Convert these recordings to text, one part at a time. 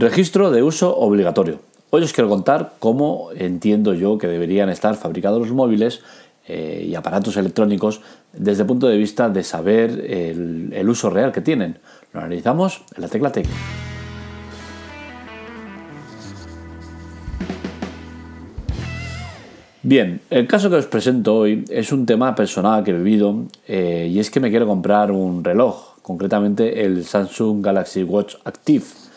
Registro de uso obligatorio. Hoy os quiero contar cómo entiendo yo que deberían estar fabricados los móviles eh, y aparatos electrónicos desde el punto de vista de saber el, uso real que tienen. Lo analizamos en la tecla técnica. Bien, el caso que os presento hoy es un tema personal que he vivido eh, y es que me quiero comprar un reloj, concretamente el Samsung Galaxy Watch Active.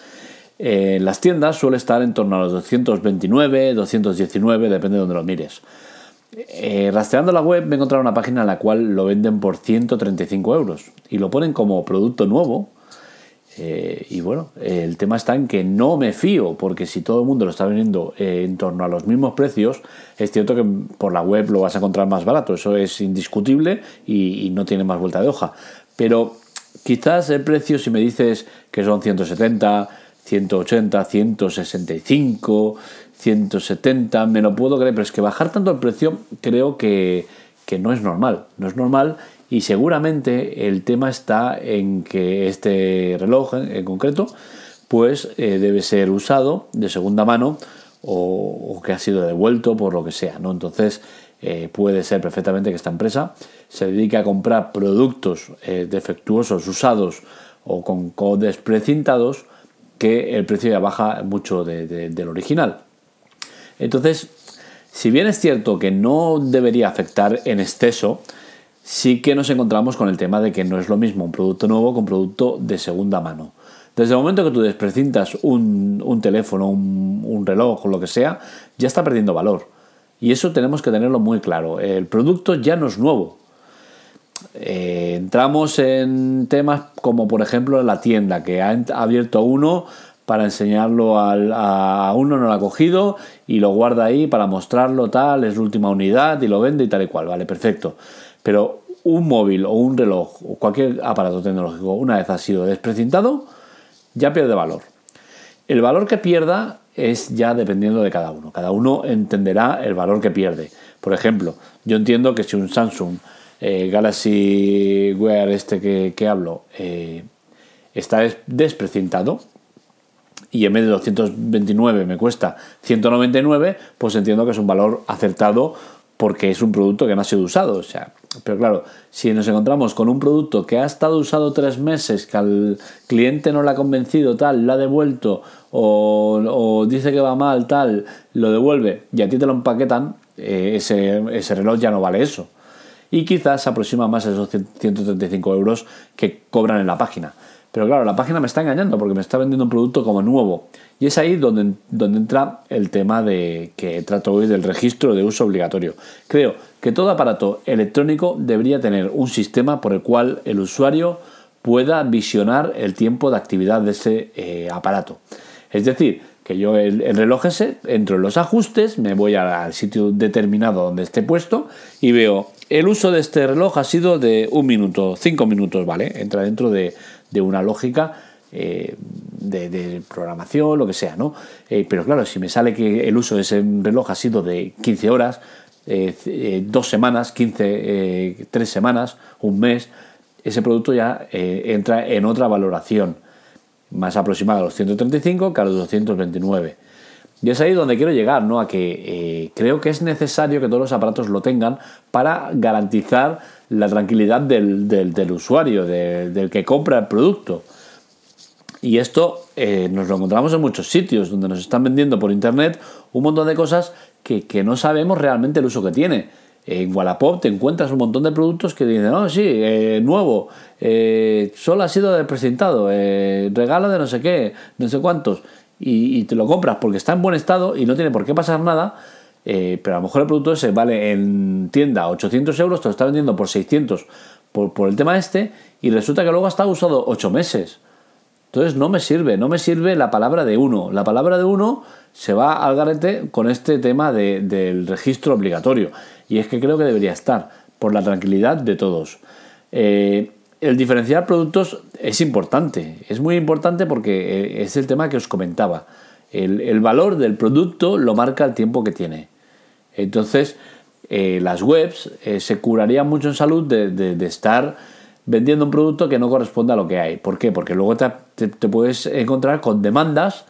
Eh, en las tiendas suele estar en torno a los 229, 219, depende de donde lo mires. Eh, rastreando la web me he encontrado una página en la cual lo venden por 135 euros y lo ponen como producto nuevo eh, y bueno, el tema está en que no me fío, porque si todo el mundo lo está vendiendo eh, en torno a los mismos precios, es cierto que por la web lo vas a encontrar más barato, eso es indiscutible y, no tiene más vuelta de hoja. Pero quizás el precio, si me dices que son 170, 180, 165, 170, me lo puedo creer, pero es que bajar tanto el precio creo que, que no es normal. No es normal y seguramente el tema está en que este reloj en concreto pues eh, debe ser usado de segunda mano o, que ha sido devuelto por lo que sea, ¿no? Entonces eh, puede ser perfectamente que esta empresa se dedique a comprar productos eh, defectuosos usados o con codes precintados que el precio ya baja mucho del original. Entonces, si bien es cierto que no debería afectar en exceso, sí que nos encontramos con el tema de que no es lo mismo un producto nuevo un producto de segunda mano. Desde el momento que tú desprecintas un, teléfono, un, reloj o lo que sea, ya está perdiendo valor. Y eso tenemos que tenerlo muy claro. El producto ya no es nuevo. Eh, entramos en temas como por ejemplo la tienda que ha abierto uno para enseñarlo a uno, no lo ha cogido y lo guarda ahí para mostrarlo tal, es la última unidad y lo vende y tal y cual, vale, perfecto. Pero un móvil o un reloj o cualquier aparato tecnológico, una vez ha sido desprecintado, ya pierde valor. El valor que pierda es ya dependiendo de cada uno. Cada uno entenderá el valor que pierde. Por ejemplo, yo entiendo que si un Samsung eh, Galaxy Wear este que, hablo eh, está desprecintado y en vez de 229 me cuesta 199, pues entiendo que es un valor acertado porque es un producto que no ha sido usado. O sea, pero claro, si nos encontramos con un producto que ha estado usado tres meses, que al cliente no le ha convencido, tal, lo ha devuelto, o, dice que va mal, tal, lo devuelve, y a ti te lo empaquetan, eh, ese, ese reloj ya no vale eso. Y quizás se aproxima más a esos 135 euros que cobran en la página. Pero claro, la página me está engañando porque me está vendiendo un producto como nuevo. Y es ahí donde, donde entra el tema de que trato hoy del registro de uso obligatorio. Creo que todo aparato electrónico debería tener un sistema por el cual el usuario pueda visionar el tiempo de actividad de ese eh, aparato. Es decir, que yo el, reloj ese entro en los ajustes, me voy al sitio determinado donde esté puesto y veo el uso de este reloj ha sido de un minuto, cinco minutos, ¿vale? Entra dentro de, de una lógica eh, de, programación, lo que sea, ¿no? Eh, pero claro, si me sale que el uso de ese reloj ha sido de 15 horas, eh, dos semanas, 15, tres semanas, un mes, ese producto ya entra en otra valoración más aproximada a los 135 que a los 229. Y es ahí donde quiero llegar, ¿no? A que creo que es necesario que todos los aparatos lo tengan para garantizar la tranquilidad del, usuario, del que compra el producto. Y esto eh, nos lo encontramos en muchos sitios donde nos están vendiendo por internet un montón de cosas que, no sabemos realmente el uso que tiene. En Wallapop te encuentras un montón de productos que dicen, no, sí, eh, nuevo, eh, solo ha sido presentado, regalo de no sé qué, no sé cuántos, y, te lo compras porque está en buen estado y no tiene por qué pasar nada, eh, pero a lo mejor el producto ese vale en tienda 800 euros, te lo está vendiendo por 600 por, el tema este, y resulta que luego ha estado usado 8 meses. Entonces no me sirve, no me sirve la palabra de uno. La palabra de uno se va al garete con este tema del registro obligatorio. Y es que creo que debería estar, por la tranquilidad de todos. Eh, el diferenciar productos es importante, es muy importante porque eh, es el tema que os comentaba. El, valor del producto lo marca el tiempo que tiene. Entonces, eh, las webs eh, se curarían mucho en salud de, estar vendiendo un producto que no corresponde a lo que hay. ¿Por qué? Porque luego te, puedes encontrar con demandas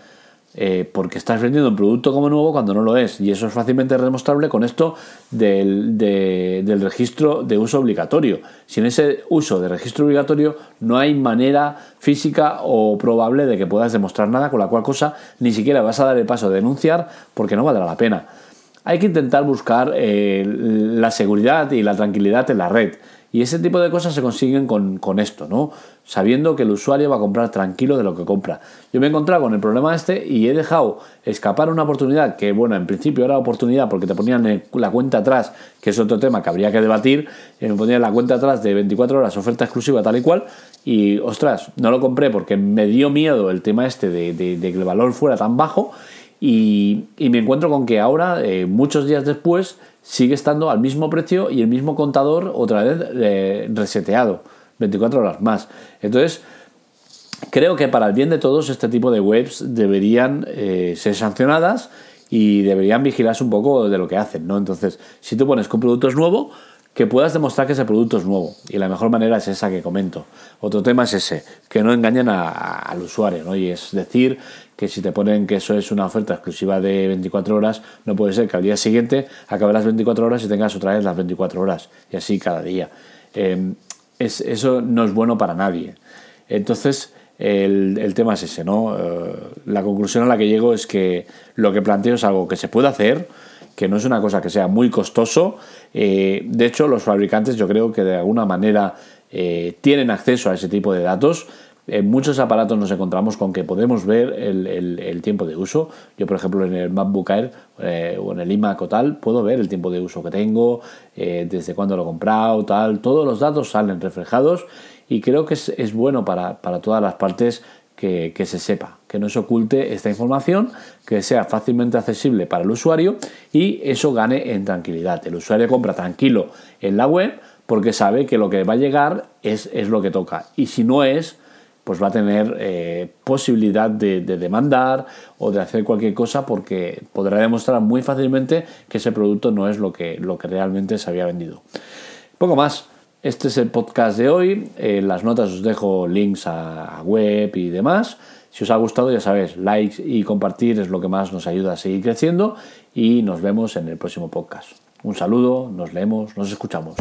eh, porque estás vendiendo un producto como nuevo cuando no lo es. Y eso es fácilmente demostrable con esto del, del, registro de uso obligatorio. Sin ese uso de registro obligatorio no hay manera física o probable de que puedas demostrar nada, con la cual cosa ni siquiera vas a dar el paso de denunciar porque no valdrá la pena. Hay que intentar buscar eh, la seguridad y la tranquilidad en la red. Y ese tipo de cosas se consiguen con, con, esto, ¿no? Sabiendo que el usuario va a comprar tranquilo de lo que compra. Yo me he encontrado con el problema este y he dejado escapar una oportunidad que, bueno, en principio era oportunidad porque te ponían la cuenta atrás, que es otro tema que habría que debatir, eh, me ponían la cuenta atrás de 24 horas, oferta exclusiva tal y cual, y ostras, no lo compré porque me dio miedo el tema este de, de, de que el valor fuera tan bajo y, me encuentro con que ahora, eh, muchos días después, sigue estando al mismo precio y el mismo contador otra vez eh, reseteado, 24 horas más. Entonces, creo que para el bien de todos este tipo de webs deberían eh, ser sancionadas y deberían vigilarse un poco de lo que hacen, ¿no? Entonces, si tú pones que un producto es nuevo, que puedas demostrar que ese producto es nuevo. Y la mejor manera es esa que comento. Otro tema es ese, que no engañen al usuario, ¿no? Y es decir que si te ponen que eso es una oferta exclusiva de 24 horas, no puede ser que al día siguiente acabe las 24 horas y tengas otra vez las 24 horas. Y así cada día. Em, es, eso no es bueno para nadie. Entonces, el, tema es ese, ¿no? Eh, la conclusión a la que llego es que lo que planteo es algo que se puede hacer, que no es una cosa que sea muy costoso. Eh, de hecho, los fabricantes yo creo que de alguna manera eh, tienen acceso a ese tipo de datos. En muchos aparatos nos encontramos con que podemos ver el, tiempo de uso. Yo, por ejemplo, en el MacBook Air eh, o en el iMac o tal, puedo ver el tiempo de uso que tengo, desde cuándo lo he comprado, tal. Todos los datos salen reflejados y creo que es, bueno para, para todas las partes que, se sepa, que no se oculte esta información, que sea fácilmente accesible para el usuario y eso gane en tranquilidad. El usuario compra tranquilo en la web porque sabe que lo que va a llegar es, es lo que toca. Y si no es, pues va a tener eh, posibilidad de, demandar o de hacer cualquier cosa porque podrá demostrar muy fácilmente que ese producto no es lo que, lo que realmente se había vendido. Poco más. Este es el podcast de hoy. En las notas os dejo links a web y demás. Si os ha gustado, ya sabéis, likes y compartir es lo que más nos ayuda a seguir creciendo y nos vemos en el próximo podcast. Un saludo, nos leemos, nos escuchamos.